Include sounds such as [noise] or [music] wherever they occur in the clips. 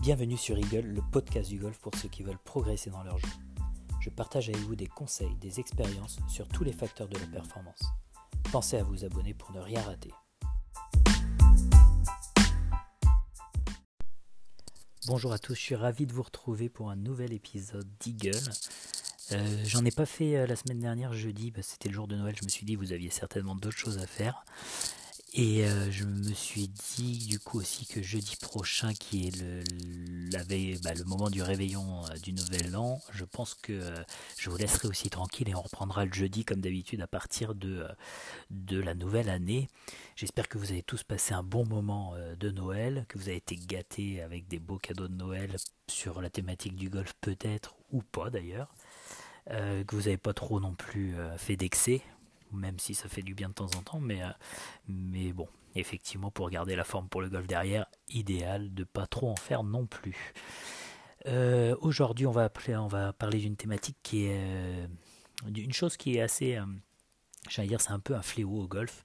Bienvenue sur Eagle, le podcast du golf pour ceux qui veulent progresser dans leur jeu. Je partage avec vous des conseils, des expériences sur tous les facteurs de la performance. Pensez à vous abonner pour ne rien rater. Bonjour à tous, je suis ravi de vous retrouver pour un nouvel épisode d'Eagle. Euh, J'en ai pas fait euh, la semaine dernière, jeudi, bah, c'était le jour de Noël, je me suis dit vous aviez certainement d'autres choses à faire. Et euh, je me suis dit du coup aussi que jeudi prochain, qui est le, la veille, bah, le moment du réveillon euh, du nouvel an, je pense que euh, je vous laisserai aussi tranquille et on reprendra le jeudi comme d'habitude à partir de, de la nouvelle année. J'espère que vous avez tous passé un bon moment de Noël, que vous avez été gâtés avec des beaux cadeaux de Noël sur la thématique du golf peut-être ou pas d'ailleurs. que vous n'avez pas trop non plus fait d'excès, même si ça fait du bien de temps en temps, mais, euh, mais bon, effectivement, pour garder la forme pour le golf derrière, idéal de pas trop en faire non plus. Euh, aujourd'hui, on, va parler d'une thématique qui est euh, d'une chose qui est assez, j'allais dire, c'est un peu un fléau au golf.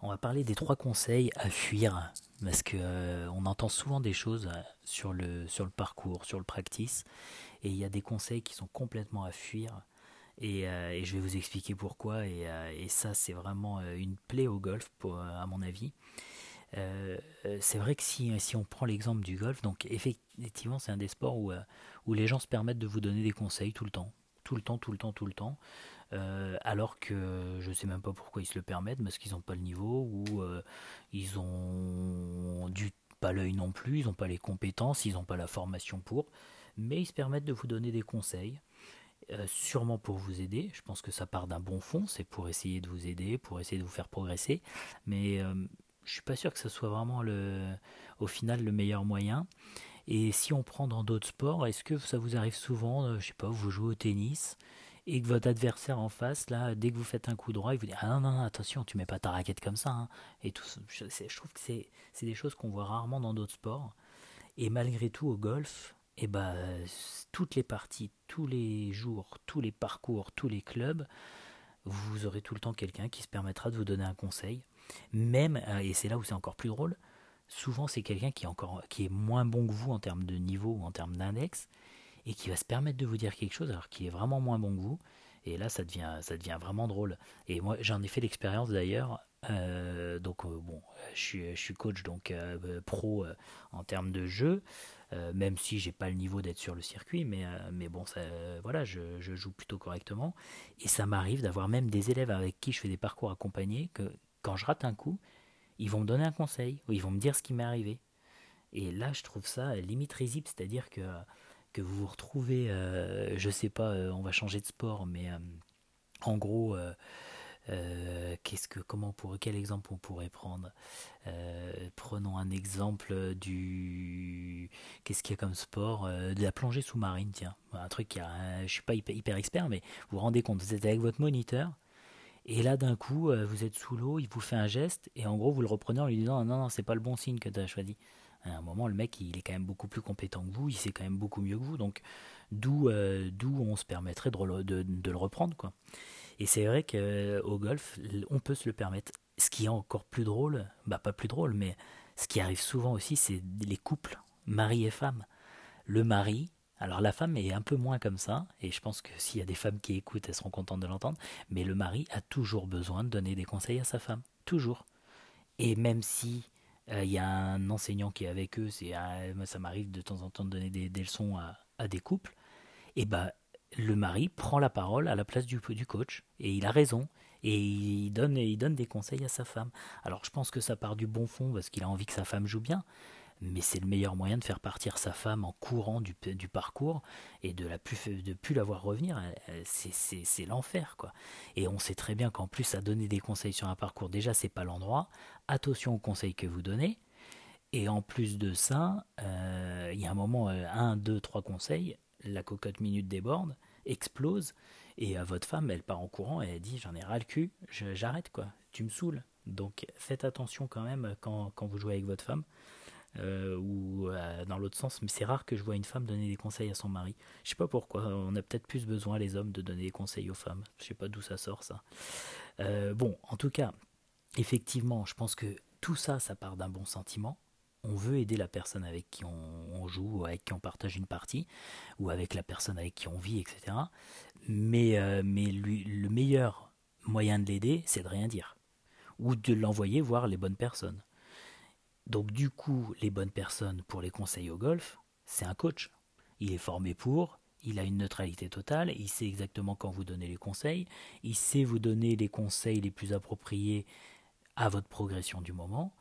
On va parler des trois conseils à fuir parce que on entend souvent des choses sur le sur le parcours, sur le practice, et il y a des conseils qui sont complètement à fuir euh, et, je vais vous expliquer pourquoi. Et, euh, ça, c'est vraiment euh, une plaie au golf, à mon avis. c'est vrai que si, on prend l'exemple du golf, donc effectivement, c'est un des sports où, où les gens se permettent de vous donner des conseils tout le temps. Tout le temps, tout le temps, tout le temps. alors que je ne sais même pas pourquoi ils se le permettent, parce qu'ils n'ont pas le niveau ou ils ont du, pas l'œil non plus, ils n'ont pas les compétences, ils n'ont pas la formation pour, mais ils se permettent de vous donner des conseils. Euh, sûrement pour vous aider. Je pense que ça part d'un bon fond, c'est pour essayer de vous aider, pour essayer de vous faire progresser. Mais euh, je suis pas sûr que ce soit vraiment le, au final le meilleur moyen. Et si on prend dans d'autres sports, est-ce que ça vous arrive souvent, euh, je sais pas, vous jouez au tennis et que votre adversaire en face, là, dès que vous faites un coup droit, il vous dit ah non non, attention, tu mets pas ta raquette comme ça. Hein. Et tout, je, je trouve que c'est des choses qu'on voit rarement dans d'autres sports. Et malgré tout, au golf, et ben, toutes les parties, tous les jours, tous les parcours, tous les clubs, vous aurez tout le temps quelqu'un qui se permettra de vous donner un conseil. Même, euh, et c'est là où c'est encore plus drôle, souvent c'est quelqu'un qui est moins bon que vous en termes de niveau ou en termes d'index et qui va se permettre de vous dire quelque chose alors qu'il est vraiment moins bon que vous. Et là ça devient vraiment drôle. Et moi j'en ai fait l'expérience d'ailleurs euh, donc euh, bon je suis, je suis coach donc pro en termes de jeu euh, même si j'ai pas le niveau d'être sur le circuit, mais, euh, mais bon, ça, voilà, je, joue plutôt correctement. Et ça m'arrive d'avoir même des élèves avec qui je fais des parcours accompagnés que quand je rate un coup, ils vont me donner un conseil ou ils vont me dire ce qui m'est arrivé. Et là, je trouve ça limite risible, c'est-à-dire que, que vous vous retrouvez, euh, je sais pas, on va changer de sport, mais en gros, euh, qu'est-ce que, comment pour quel exemple on pourrait prendre? Euh, Prenons un exemple du, qu'est-ce qu'il y a comme sport? Euh, De la plongée sous-marine, tiens, un truc qui a, je suis pas hyper, expert, mais vous vous rendez compte, vous êtes avec votre moniteur. Et là, d'un coup, vous êtes sous l'eau, il vous fait un geste, et en gros, vous le reprenez en lui disant Non, non, c'est pas le bon signe que tu as choisi. À un moment, le mec, il est quand même beaucoup plus compétent que vous, il sait quand même beaucoup mieux que vous, donc d'où d'où on se permettrait de, de, de, le reprendre, quoi. Et c'est vrai qu'au euh, golf, on peut se le permettre. Ce qui est encore plus drôle, bah pas plus drôle, mais ce qui arrive souvent aussi, c'est les couples, mari et femme. Le mari, alors la femme est un peu moins comme ça, et je pense que s'il y a des femmes qui écoutent, elles seront contentes de l'entendre, mais le mari a toujours besoin de donner des conseils à sa femme, toujours. Et même si euh, il y a un enseignant qui est avec eux, c'est ça m'arrive de temps en temps de donner des, leçons à, à, des couples, et bah le mari prend la parole à la place du, coach et il a raison et il donne, il donne des conseils à sa femme. Alors je pense que ça part du bon fond parce qu'il a envie que sa femme joue bien, mais c'est le meilleur moyen de faire partir sa femme en courant du, parcours et de la plus la voir revenir. C'est l'enfer quoi. Et on sait très bien qu'en plus à donner des conseils sur un parcours, déjà c'est pas l'endroit. Attention aux conseils que vous donnez. Et en plus de ça, euh, il y a un moment, euh, un, deux, trois conseils, la cocotte minute déborde, explose, et à votre femme, elle part en courant et elle dit J'en ai ras le cul, j'arrête quoi, tu me saoules. Donc faites attention quand même quand, quand vous jouez avec votre femme. Euh, ou euh, dans l'autre sens, mais c'est rare que je vois une femme donner des conseils à son mari. Je sais pas pourquoi, on a peut-être plus besoin les hommes de donner des conseils aux femmes. Je sais pas d'où ça sort ça. Euh, bon, en tout cas, effectivement, je pense que tout ça, ça part d'un bon sentiment on veut aider la personne avec qui on, joue, ou avec qui on partage une partie, ou avec la personne avec qui on vit, etc. Mais, euh, le meilleur moyen de l'aider, c'est de rien dire, ou de l'envoyer voir les bonnes personnes. Donc du coup, les bonnes personnes pour les conseils au golf, c'est un coach. Il est formé pour, il a une neutralité totale, il sait exactement quand vous donner les conseils, il sait vous donner les conseils les plus appropriés à votre progression du moment,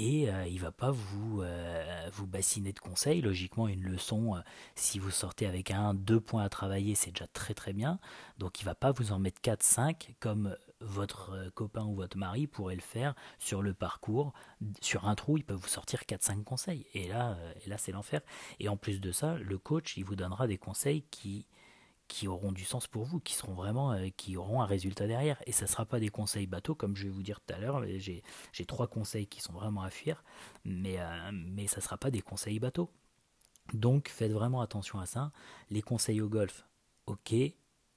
et il euh, il va pas vous, euh, vous bassiner de conseils. Logiquement, une leçon, euh, si vous sortez avec un, deux points à travailler, c'est déjà très très bien. Donc il va pas vous en mettre 4, 5 comme votre euh, copain ou votre mari pourrait le faire sur le parcours. Sur un trou, il peut vous sortir 4-5 conseils. Et là, euh, et là c'est l'enfer. Et en plus de ça, le coach, il vous donnera des conseils qui, qui auront du sens pour vous, qui seront vraiment, euh, qui auront un résultat derrière. Et ça ne sera pas des conseils bateaux, comme je vais vous dire tout à l'heure. J'ai, trois conseils qui sont vraiment à fuir, mais, mais ça ne sera pas des conseils bateaux. Donc faites vraiment attention à ça. Les conseils au golf, ok,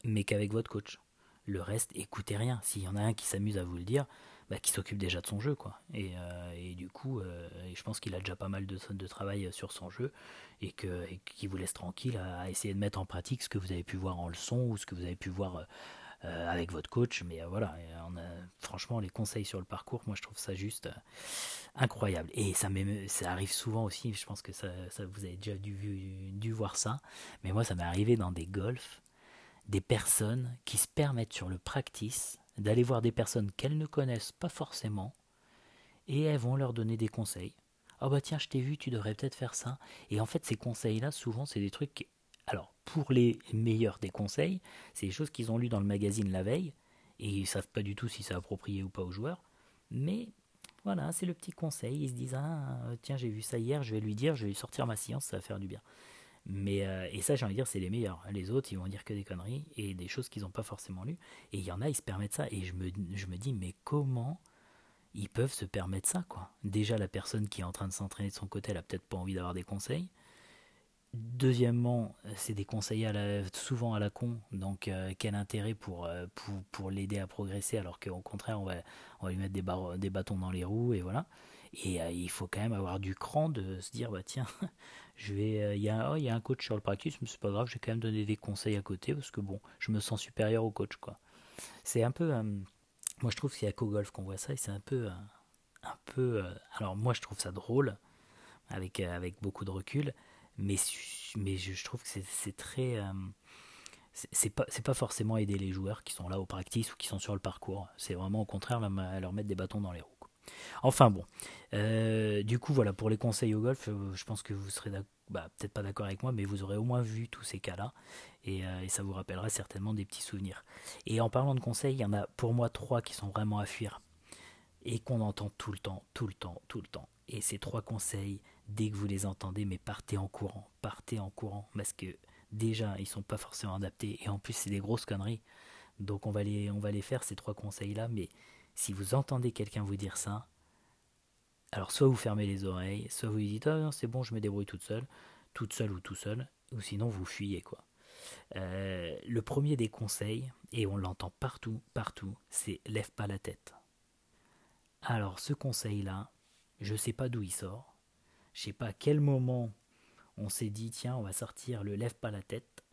mais qu'avec votre coach. Le reste, écoutez rien. S'il y en a un qui s'amuse à vous le dire, bah, qui s'occupe déjà de son jeu, quoi. Et, euh, du coup, euh, je pense qu'il a déjà pas mal de, de travail sur son jeu et qu'il vous laisse tranquille à, essayer de mettre en pratique ce que vous avez pu voir en leçon ou ce que vous avez pu voir euh, avec votre coach. Mais voilà, franchement, les conseils sur le parcours, moi, je trouve ça juste incroyable. Et ça, ça arrive souvent aussi. Je pense que ça, ça vous avez déjà dû, dû voir ça. Mais moi, ça m'est arrivé dans des golfs des personnes qui se permettent sur le practice d'aller voir des personnes qu'elles ne connaissent pas forcément et elles vont leur donner des conseils. Oh bah tiens, je t'ai vu, tu devrais peut-être faire ça. Et en fait, ces conseils-là, souvent, c'est des trucs. Alors, pour les meilleurs des conseils, c'est des choses qu'ils ont lues dans le magazine la veille et ils savent pas du tout si c'est approprié ou pas aux joueurs. Mais voilà, c'est le petit conseil. Ils se disent Ah, tiens, j'ai vu ça hier, je vais lui dire, je vais sortir ma science, ça va faire du bien. Mais, euh, et ça, j'ai envie de dire, c'est les meilleurs. Les autres, ils vont dire que des conneries et des choses qu'ils n'ont pas forcément lues. Et il y en a, ils se permettent ça. Et je me, je me dis, mais comment ils peuvent se permettre ça, quoi? Déjà, la personne qui est en train de s'entraîner de son côté, elle a peut-être pas envie d'avoir des conseils. Deuxièmement, c'est des conseils à la, souvent à la con, donc euh, quel intérêt pour, euh, pour, pour l'aider à progresser alors qu'au contraire on va, on va lui mettre des, des bâtons dans les roues et voilà. Et il faut quand même avoir du cran de se dire bah tiens, [laughs] je vais, euh, il y, a, oh, un coach sur le practice, mais c'est pas grave, je vais quand même donner des conseils à côté parce que bon, je me sens supérieur au coach quoi. C'est un peu, euh, moi je trouve qu'il y a qu'au golf qu'on voit ça et c'est un peu, euh, un peu, alors moi je trouve ça drôle avec avec beaucoup de recul, mais mais je, trouve que c'est très c'est pas c'est pas forcément aider les joueurs qui sont là au practice ou qui sont sur le parcours. C'est vraiment au contraire leur mettre des bâtons dans les roues. Enfin bon, euh, du coup voilà pour les conseils au golf, euh, je pense que vous serez bah, peut-être pas d'accord avec moi, mais vous aurez au moins vu tous ces cas-là euh, et, ça vous rappellera certainement des petits souvenirs. Et en parlant de conseils, il y en a pour moi trois qui sont vraiment à fuir et qu'on entend tout le temps, tout le temps, tout le temps. Et ces trois conseils, dès que vous les entendez, mais partez en courant, partez en courant parce que déjà ils sont pas forcément adaptés et en plus c'est des grosses conneries. Donc on va les, on va les faire ces trois conseils là, mais si vous entendez quelqu'un vous dire ça, alors soit vous fermez les oreilles, soit vous dites ah c'est bon je me débrouille toute seule, toute seule ou tout seul, ou sinon vous fuyez quoi. Euh, le premier des conseils, et on l'entend partout, partout, c'est lève pas la tête. Alors ce conseil-là, je sais pas d'où il sort, je sais pas à quel moment on s'est dit tiens on va sortir le lève pas la tête,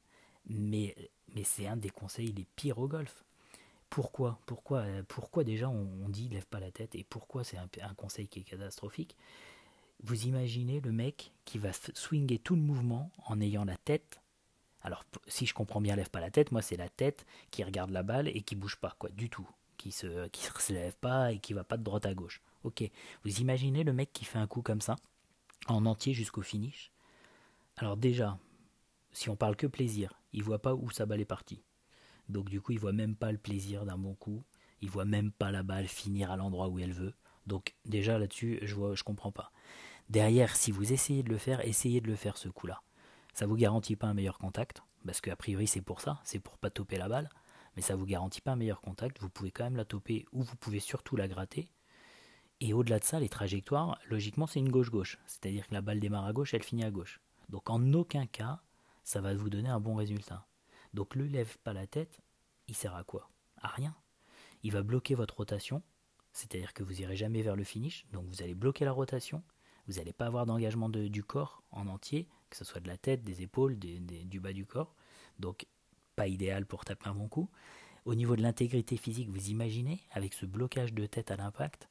mais, mais c'est un des conseils les pires au golf. Pourquoi pourquoi, pourquoi déjà on, dit lève pas la tête et pourquoi c'est un, conseil qui est catastrophique? Vous imaginez le mec qui va swinger tout le mouvement en ayant la tête. Alors si je comprends bien lève pas la tête, moi c'est la tête qui regarde la balle et qui bouge pas quoi du tout, qui se qui [laughs] se lève pas et qui va pas de droite à gauche. Ok, vous imaginez le mec qui fait un coup comme ça en entier jusqu'au finish? Alors déjà, si on parle que plaisir, il voit pas où sa balle est partie. Donc du coup, il voit même pas le plaisir d'un bon coup. Il voit même pas la balle finir à l'endroit où elle veut. Donc déjà là-dessus, je vois, je comprends pas. Derrière, si vous essayez de le faire, essayez de le faire ce coup-là. Ça vous garantit pas un meilleur contact, parce qu'a priori c'est pour ça, c'est pour pas toper la balle, mais ça vous garantit pas un meilleur contact. Vous pouvez quand même la toper ou vous pouvez surtout la gratter. Et au-delà de ça, les trajectoires, logiquement, c'est une gauche-gauche. C'est-à-dire que la balle démarre à gauche, elle finit à gauche. Donc en aucun cas, ça va vous donner un bon résultat. Donc le lève pas la tête, il sert à quoi? À rien. Il va bloquer votre rotation, c'est-à-dire que vous irez jamais vers le finish, donc vous allez bloquer la rotation, Vous n'allez pas avoir d'engagement du corps en entier, que ce soit de la tête, des épaules, du bas du corps. Donc, pas idéal pour taper un bon coup. Au niveau de l'intégrité physique, vous imaginez, avec ce blocage de tête à l'impact,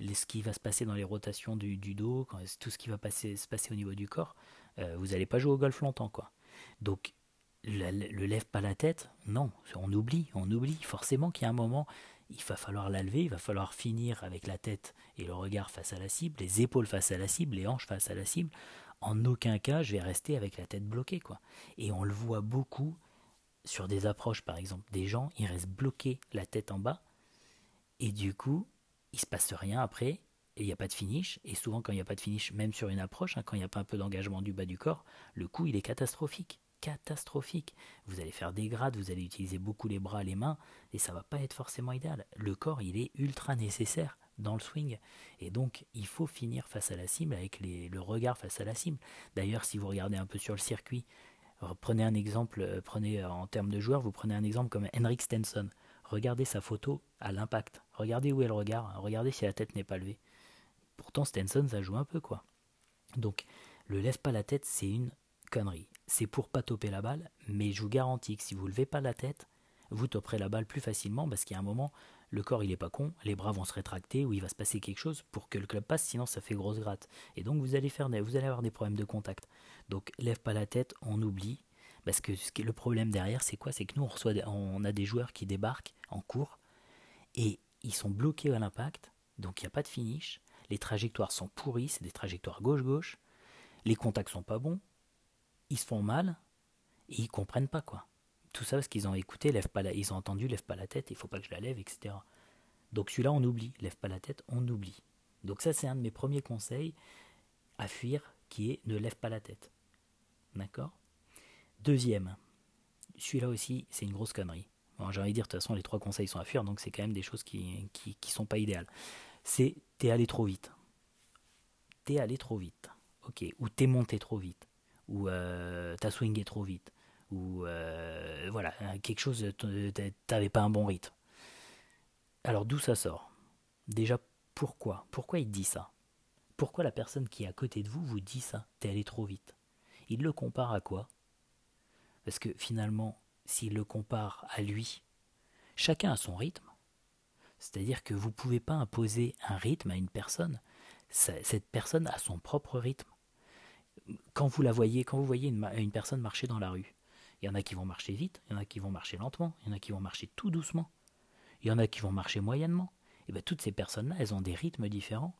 ce qui va se passer dans les rotations du, dos, tout ce qui va se passer au niveau du corps, euh, vous n'allez pas jouer au golf longtemps. quoi. Donc, le, lève pas la tête, non, on oublie, on oublie forcément qu'il y a un moment, il va falloir la lever, il va falloir finir avec la tête et le regard face à la cible, les épaules face à la cible, les hanches face à la cible. En aucun cas, je vais rester avec la tête bloquée, quoi. Et on le voit beaucoup sur des approches, par exemple, des gens, ils restent bloqués la tête en bas, et du coup, il se passe rien après, et il n'y a pas de finish. Et souvent, quand il n'y a pas de finish, même sur une approche, hein, quand il n'y a pas un peu d'engagement du bas du corps, le coup, il est catastrophique catastrophique. Vous allez faire des grades, vous allez utiliser beaucoup les bras, les mains, et ça va pas être forcément idéal. Le corps, il est ultra nécessaire dans le swing. Et donc, il faut finir face à la cible avec le regard face à la cible. D'ailleurs, si vous regardez un peu sur le circuit, prenez un exemple, euh, prenez euh, en termes de joueurs, vous prenez un exemple comme Henrik Stenson. Regardez sa photo à l'impact. Regardez où est le regard. Regardez si la tête n'est pas levée. Pourtant, Stenson, ça joue un peu, quoi. Donc, le lève pas la tête, c'est une connerie c'est pour pas toper la balle, mais je vous garantis que si vous levez pas la tête, vous toperez la balle plus facilement parce qu'il y a un moment, le corps il est pas con, les bras vont se rétracter ou il va se passer quelque chose pour que le club passe, sinon ça fait grosse gratte. Et donc vous allez faire, vous allez avoir des problèmes de contact. Donc lève pas la tête, on oublie. Parce que ce le problème derrière, c'est quoi? C'est que nous on on a des joueurs qui débarquent en cours et ils sont bloqués à l'impact, donc il n'y a pas de finish. Les trajectoires sont pourries, c'est des trajectoires gauche-gauche. Les contacts sont pas bons, ils se font mal et ils comprennent pas quoi. Tout ça parce qu'ils ont écouté, lève pas la, ils ont entendu, lève pas la tête, il faut pas que je la lève, etc. Donc celui-là on oublie, lève pas la tête, on oublie. Donc ça c'est un de mes premiers conseils à fuir, qui est ne lève pas la tête. D'accord? Deuxième, celui-là aussi c'est une grosse connerie. Bon, j'ai envie de dire, de toute façon les trois conseils sont à fuir, donc c'est quand même des choses qui, qui, sont pas idéales. C'est t'es allé trop vite. T'es allé trop vite. Ok, ou t'es monté trop vite ou euh, t'as swingé trop vite, ou euh, voilà, quelque chose, t'avais pas un bon rythme. Alors d'où ça sort? Déjà, pourquoi? Pourquoi il dit ça? Pourquoi la personne qui est à côté de vous vous dit ça? T'es allé trop vite. Il le compare à quoi? Parce que finalement, s'il le compare à lui, chacun a son rythme. C'est-à-dire que vous ne pouvez pas imposer un rythme à une personne. Cette personne a son propre rythme quand vous la voyez, quand vous voyez une, personne marcher dans la rue, il y en a qui vont marcher vite, il y en a qui vont marcher lentement, il y en a qui vont marcher tout doucement, il y en a qui vont marcher moyennement. Et bien toutes ces personnes-là, elles ont des rythmes différents.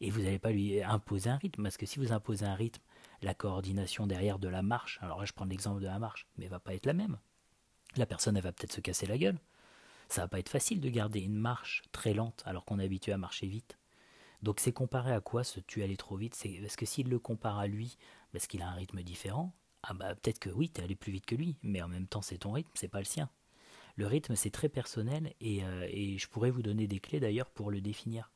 Et vous n'allez pas lui imposer un rythme, parce que si vous imposez un rythme, la coordination derrière de la marche, alors là je prends l'exemple de la marche, mais elle va pas être la même. La personne, elle va peut-être se casser la gueule. Ça va pas être facile de garder une marche très lente alors qu'on est habitué à marcher vite. Donc c'est comparé à quoi ce tu allais trop vite? C'est parce que s'il le compare à lui, parce qu'il a un rythme différent, ah bah peut-être que oui, tu es allé plus vite que lui, mais en même temps c'est ton rythme, c'est pas le sien. Le rythme c'est très personnel et, euh, et, je pourrais vous donner des clés d'ailleurs pour le définir.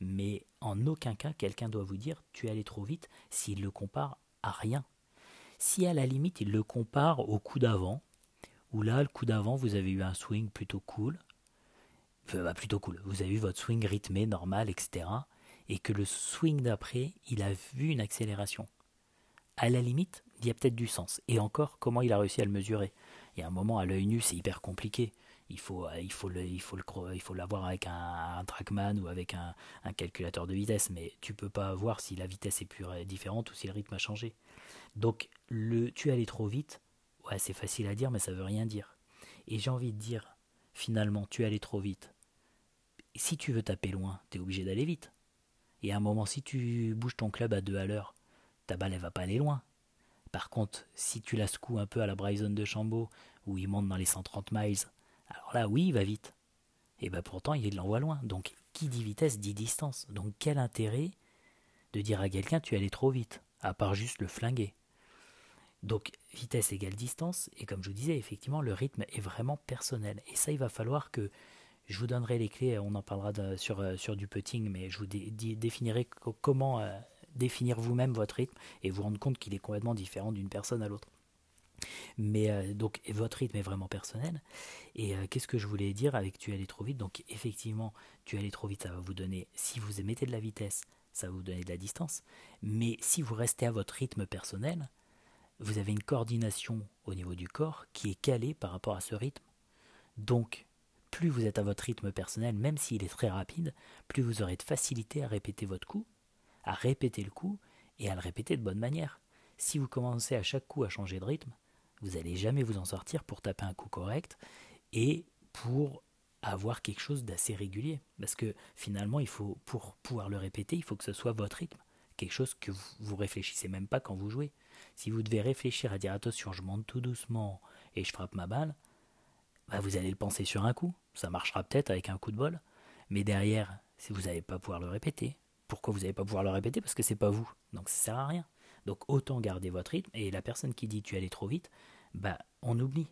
Mais en aucun cas quelqu'un doit vous dire tu es allé trop vite s'il le compare à rien. Si à la limite il le compare au coup d'avant, où là le coup d'avant vous avez eu un swing plutôt cool, bah, plutôt cool, vous avez eu votre swing rythmé, normal, etc et que le swing d'après, il a vu une accélération. À la limite, il y a peut-être du sens. Et encore, comment il a réussi à le mesurer? Il y a un moment, à l'œil nu, c'est hyper compliqué. Il faut, il faut, le, il faut, le, il faut l'avoir avec un, trackman ou avec un, calculateur de vitesse, mais tu peux pas voir si la vitesse est plus différente ou si le rythme a changé. Donc, le tu allé trop vite, ouais, c'est facile à dire, mais ça veut rien dire. Et j'ai envie de dire, finalement, tu allé trop vite. Si tu veux taper loin, tu es obligé d'aller vite. Et à un moment, si tu bouges ton club à deux à l'heure, ta balle, elle va pas aller loin. Par contre, si tu la secoues un peu à la Bryson de Chambaud, où il monte dans les 130 miles, alors là, oui, il va vite. Et bien pourtant, il l'envoie loin. Donc, qui dit vitesse dit distance. Donc, quel intérêt de dire à quelqu'un tu allais trop vite, à part juste le flinguer? Donc, vitesse égale distance, et comme je vous disais, effectivement, le rythme est vraiment personnel. Et ça, il va falloir que je vous donnerai les clés, on en parlera sur, euh, sur du putting, mais je vous définirai comment euh, définir vous-même votre rythme et vous rendre compte qu'il est complètement différent d'une personne à l'autre. Mais euh, donc votre rythme est vraiment personnel. Et qu'est-ce que je voulais dire avec tu allais trop vite? Donc effectivement, tu allais trop vite, ça va vous donner, si vous mettez de la vitesse, ça va vous donner de la distance. Mais si vous restez à votre rythme personnel, vous avez une coordination au niveau du corps qui est calée par rapport à ce rythme. Donc, plus vous êtes à votre rythme personnel, même s'il est très rapide, plus vous aurez de facilité à répéter votre coup, à répéter le coup et à le répéter de bonne manière. Si vous commencez à chaque coup à changer de rythme, vous n'allez jamais vous en sortir pour taper un coup correct et pour avoir quelque chose d'assez régulier. Parce que finalement, il faut, pour pouvoir le répéter, il faut que ce soit votre rythme. Quelque chose que vous, réfléchissez même pas quand vous jouez. Si vous devez réfléchir à dire attention, je monte tout doucement et je frappe ma balle, bah vous allez le penser sur un coup. Ça marchera peut-être avec un coup de bol. Mais derrière, si vous n'allez pas pouvoir le répéter. Pourquoi vous n'allez pas pouvoir le répéter? Parce que c'est pas vous. Donc ça sert à rien. Donc autant garder votre rythme. Et la personne qui dit tu allais trop vite, bah on oublie.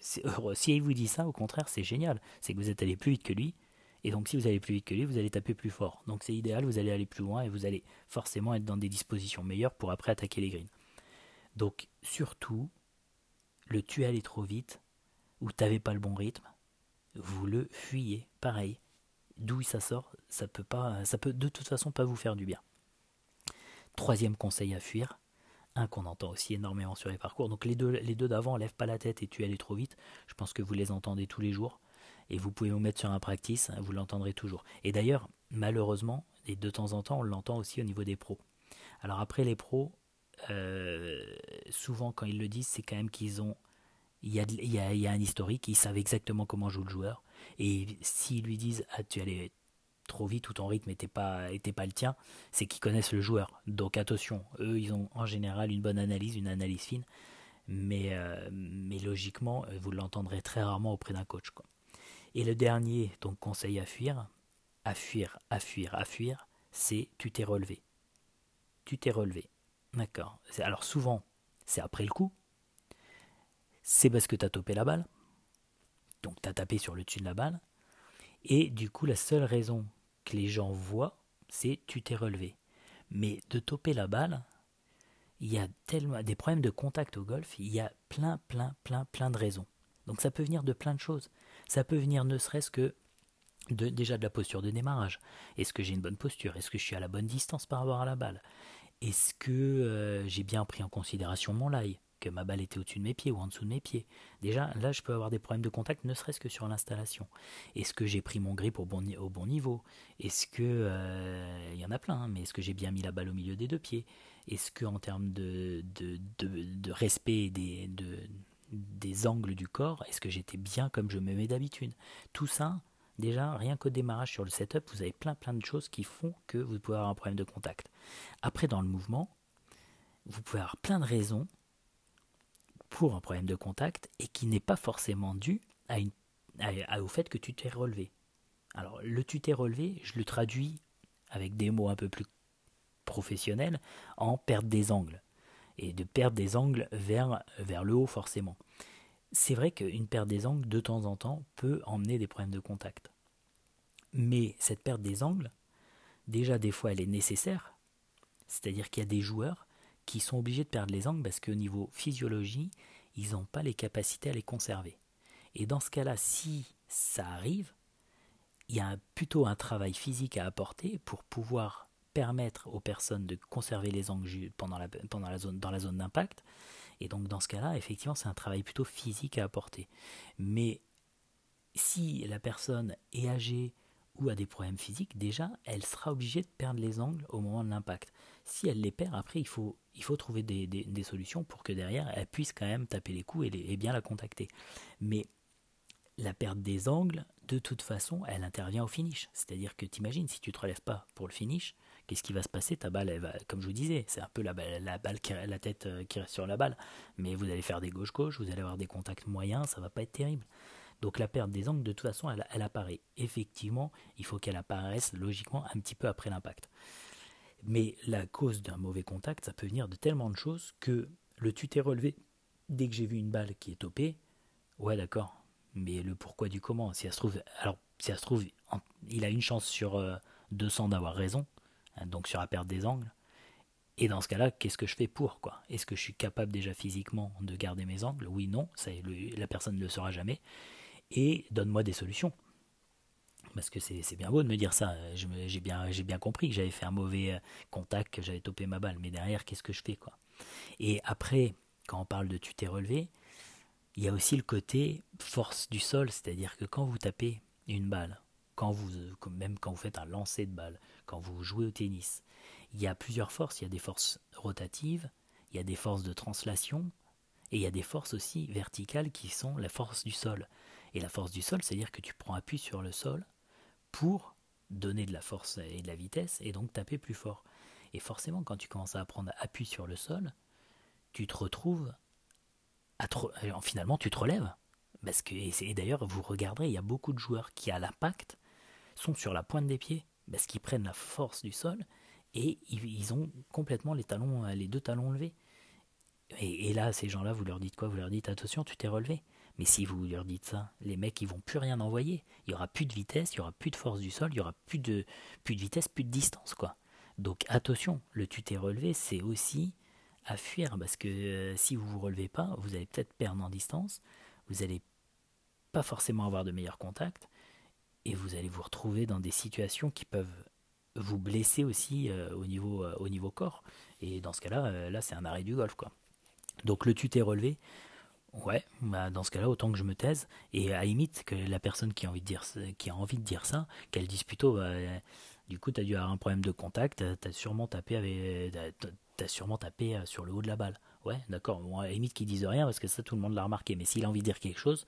Si il vous dit ça, au contraire, c'est génial. C'est que vous êtes allé plus vite que lui. Et donc, si vous allez plus vite que lui, vous allez taper plus fort. Donc, c'est idéal, vous allez aller plus loin et vous allez forcément être dans des dispositions meilleures pour après attaquer les greens. Donc, surtout, le tu allé trop vite ou t'avais pas le bon rythme, vous le fuyez. Pareil. D'où ça sort, ça peut pas, ça peut de toute façon pas vous faire du bien. Troisième conseil à fuir, qu'on entend aussi énormément sur les parcours. Donc les deux, les deux d'avant, lève pas la tête et tu allais trop vite. Je pense que vous les entendez tous les jours. Et vous pouvez vous mettre sur un practice, vous l'entendrez toujours. Et d'ailleurs, malheureusement, et de temps en temps, on l'entend aussi au niveau des pros. Alors après les pros, euh, souvent quand ils le disent, c'est quand même qu'ils ont il y, a, un historique, ils savent exactement comment joue le joueur. Et s'ils lui disent ah, tu allais trop vite ou ton rythme n'était pas, était pas le tien, c'est qu'ils connaissent le joueur. Donc attention, eux, ils ont en général une bonne analyse, une analyse fine, mais, euh, logiquement, euh, vous l'entendrez très rarement auprès d'un coach. Et le dernier donc conseil à fuir, à fuir, à fuir, à fuir, c'est tu t'es relevé. Tu t'es relevé. D'accord. Alors souvent, c'est après le coup. C'est parce que tu as topé la balle. Donc tu as tapé sur le dessus de la balle. Et du coup, la seule raison les gens voient, c'est tu t'es relevé. Mais de toper la balle, il y a tellement des problèmes de contact au golf, il y a plein, plein, plein, plein de raisons. Donc ça peut venir de plein de choses. Ça peut venir ne serait-ce que de, déjà de la posture de démarrage. Est-ce que j'ai une bonne posture? Est-ce que je suis à la bonne distance par rapport à la balle? Est-ce que euh, j'ai bien pris en considération mon lie? Que ma balle était au-dessus de mes pieds ou en dessous de mes pieds. Déjà, là, je peux avoir des problèmes de contact, ne serait-ce que sur l'installation. Est-ce que j'ai pris mon grip au bon, au bon niveau? Est-ce que... Euh, il y en a plein, hein, mais est-ce que j'ai bien mis la balle au milieu des deux pieds? Est-ce que en termes de, respect des, de, des angles du corps, est-ce que j'étais bien comme je me mets d'habitude? Tout ça, déjà, rien qu'au démarrage sur le setup, vous avez plein plein de choses qui font que vous pouvez avoir un problème de contact. Après, dans le mouvement, vous pouvez avoir plein de raisons pour un problème de contact et qui n'est pas forcément dû au fait que tu t'es relevé. Alors le tu t'es relevé, je le traduis avec des mots un peu plus professionnels en perte des angles. Et de perdre des angles vers, vers le haut forcément. C'est vrai qu'une perte des angles de temps en temps peut emmener des problèmes de contact. Mais cette perte des angles, déjà des fois elle est nécessaire. C'est-à-dire qu'il y a des joueurs qui sont obligés de perdre les angles parce qu'au niveau physiologie, ils n'ont pas les capacités à les conserver. Et dans ce cas-là, si ça arrive, il y a plutôt un travail physique à apporter pour pouvoir permettre aux personnes de conserver les angles pendant la, zone, dans la zone d'impact. Et donc dans ce cas-là, effectivement, c'est un travail plutôt physique à apporter. Mais si la personne est âgée ou a des problèmes physiques, déjà, elle sera obligée de perdre les angles au moment de l'impact si elle les perd, après, il faut, trouver des, solutions pour que derrière, elle puisse quand même taper les coups et, bien la contacter. Mais la perte des angles, de toute façon, elle intervient au finish. C'est-à-dire que t'imagines, si tu te relèves pas pour le finish, qu'est-ce qui va se passer? Ta balle, va, comme je vous disais, c'est un peu la, balle la tête euh, qui reste sur la balle. Mais vous allez faire des gauche-gauche, vous allez avoir des contacts moyens, ça va pas être terrible. Donc la perte des angles, de toute façon, elle apparaît. Effectivement, il faut qu'elle apparaisse logiquement un petit peu après l'impact. Mais la cause d'un mauvais contact, ça peut venir de tellement de choses que le tu t'es relevé dès que j'ai vu une balle qui est topée, ouais d'accord, mais le pourquoi du comment, si ça se trouve, alors si ça se trouve, il a une chance sur 200 euh, d'avoir raison, hein, donc sur la perte des angles. Et dans ce cas-là, qu'est-ce que je fais pour quoi? Est-ce que je suis capable déjà physiquement de garder mes angles? Oui, non, la personne ne le saura jamais. Et donne-moi des solutions. Parce que c'est bien beau de me dire ça. J'ai bien, compris que j'avais fait un mauvais euh, contact, que j'avais topé ma balle. Mais derrière, qu'est-ce que je fais quoi? Et après, quand on parle de tu t'es relevé, il y a aussi le côté force du sol, c'est-à-dire que quand vous tapez une balle, quand vous, même quand vous faites un lancer de balle, quand vous jouez au tennis, il y a plusieurs forces. Il y a des forces rotatives, il y a des forces de translation, et il y a des forces aussi verticales qui sont la force du sol. Et la force du sol, c'est-à-dire que tu prends appui sur le sol pour donner de la force et de la vitesse et donc taper plus fort. Et forcément, quand tu commences à prendre appui sur le sol, tu te retrouves à euh, finalement tu te relèves. Parce que, et d'ailleurs, vous regarderez, il y a beaucoup de joueurs qui, à l'impact, sont sur la pointe des pieds, parce qu'ils prennent la force du sol et ils, ont complètement les talons, les deux talons levés. Et, et là, ces gens-là, vous leur dites quoi? Vous leur dites attention, tu t'es relevé. Mais si vous leur dites ça, les mecs ils vont plus rien envoyer. Il y aura plus de vitesse, il y aura plus de force du sol, il y aura plus de plus de vitesse, plus de distance quoi. Donc attention, le tu t'es relevé, c'est aussi à fuir parce que euh, si vous vous relevez pas, vous allez peut-être perdre en distance, vous allez pas forcément avoir de meilleurs contacts et vous allez vous retrouver dans des situations qui peuvent vous blesser aussi euh, au niveau euh, au niveau corps et dans ce cas-là là c'est un arrêt du golf quoi. Donc le tu t'es relevé, Ouais, bah dans ce cas-là, autant que je me taise. Et à limite, que la personne qui a envie de dire, qui a envie de dire ça, qu'elle dise plutôt, bah, du coup, tu as dû avoir un problème de contact, tu as sûrement tapé avec, as sûrement tapé euh, sur le haut de la balle. Ouais, d'accord. Bon, à la limite, qu'ils disent rien, parce que ça, tout le monde l'a remarqué. Mais s'il a envie de dire quelque chose,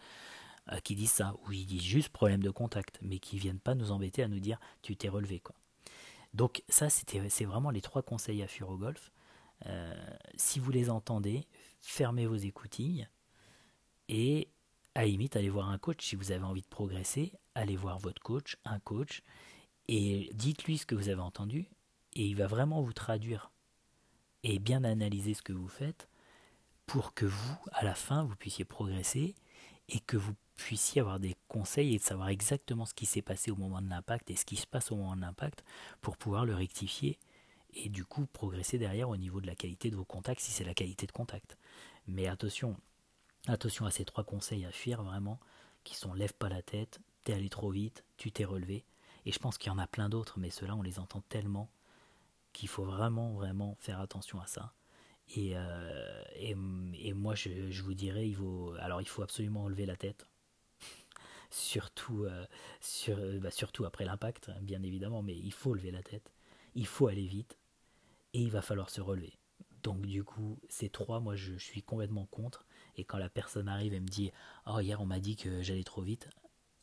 euh, qu'ils ça, ou ils disent juste problème de contact, mais qu'ils viennent pas nous embêter à nous dire, tu t'es relevé, quoi. Donc ça, c'était, c'est vraiment les trois conseils à fuir au golf. Euh, si vous les entendez, fermez vos écoutilles et à limite, allez voir un coach si vous avez envie de progresser. Allez voir votre coach, un coach, et dites-lui ce que vous avez entendu, et il va vraiment vous traduire et bien analyser ce que vous faites pour que vous, à la fin, vous puissiez progresser et que vous puissiez avoir des conseils et de savoir exactement ce qui s'est passé au moment de l'impact et ce qui se passe au moment de l'impact pour pouvoir le rectifier et du coup progresser derrière au niveau de la qualité de vos contacts si c'est la qualité de contact. Mais attention, Attention à ces trois conseils à fuir vraiment, qui sont lève pas la tête, t'es allé trop vite, tu t'es relevé. Et je pense qu'il y en a plein d'autres, mais ceux-là on les entend tellement qu'il faut vraiment vraiment faire attention à ça. Et, euh, moi je, vous dirais, il faut, alors il faut absolument enlever la tête. [laughs] surtout, euh, bah, surtout après l'impact, bien évidemment, mais il faut lever la tête. Il faut aller vite. Et il va falloir se relever. Donc du coup, ces trois, moi je suis complètement contre. Et quand la personne arrive et me dit Oh, hier on m'a dit que j'allais trop vite,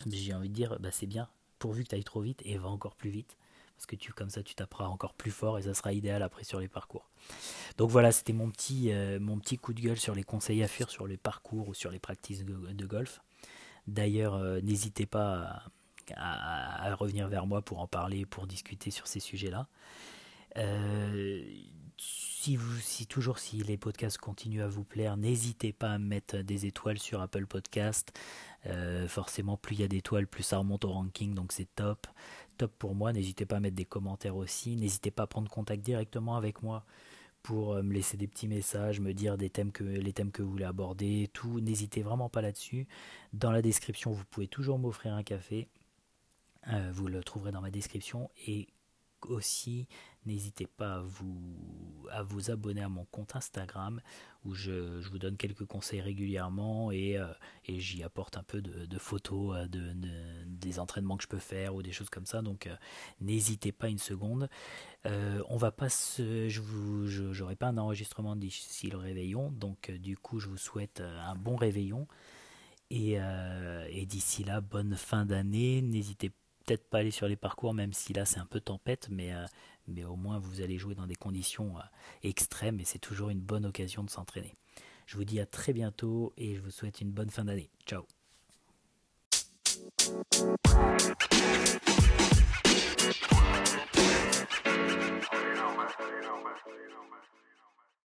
j'ai envie de dire Bah, c'est bien, pourvu que tu ailles trop vite et va encore plus vite. Parce que tu, comme ça, tu taperas encore plus fort et ça sera idéal après sur les parcours. Donc voilà, c'était mon petit, euh, mon petit coup de gueule sur les conseils à fuir sur les parcours ou sur les practices de, golf. D'ailleurs, euh, n'hésitez pas à, revenir vers moi pour en parler, pour discuter sur ces sujets-là. Euh, si, vous, si toujours si les podcasts continuent à vous plaire, n'hésitez pas à mettre des étoiles sur Apple Podcast. Euh, forcément, plus il y a d'étoiles, plus ça remonte au ranking, donc c'est top. Top pour moi. N'hésitez pas à mettre des commentaires aussi. N'hésitez pas à prendre contact directement avec moi pour euh, me laisser des petits messages, me dire des thèmes que, les thèmes que vous voulez aborder, tout. N'hésitez vraiment pas là-dessus. Dans la description, vous pouvez toujours m'offrir un café. Euh, vous le trouverez dans ma description. Et aussi, n'hésitez pas à vous, à vous abonner à mon compte Instagram où je, vous donne quelques conseils régulièrement et, euh, j'y apporte un peu de, photos euh, de, des entraînements que je peux faire ou des choses comme ça. Donc euh, n'hésitez pas une seconde. on va pas je vous, j'aurai pas un enregistrement d'ici le réveillon, donc du coup je vous souhaite un bon réveillon. Et, d'ici là, bonne fin d'année. N'hésitez peut-être pas aller sur les parcours, même si là c'est un peu tempête, mais, mais au moins vous allez jouer dans des conditions euh, extrêmes et c'est toujours une bonne occasion de s'entraîner. Je vous dis à très bientôt et je vous souhaite une bonne fin d'année. Ciao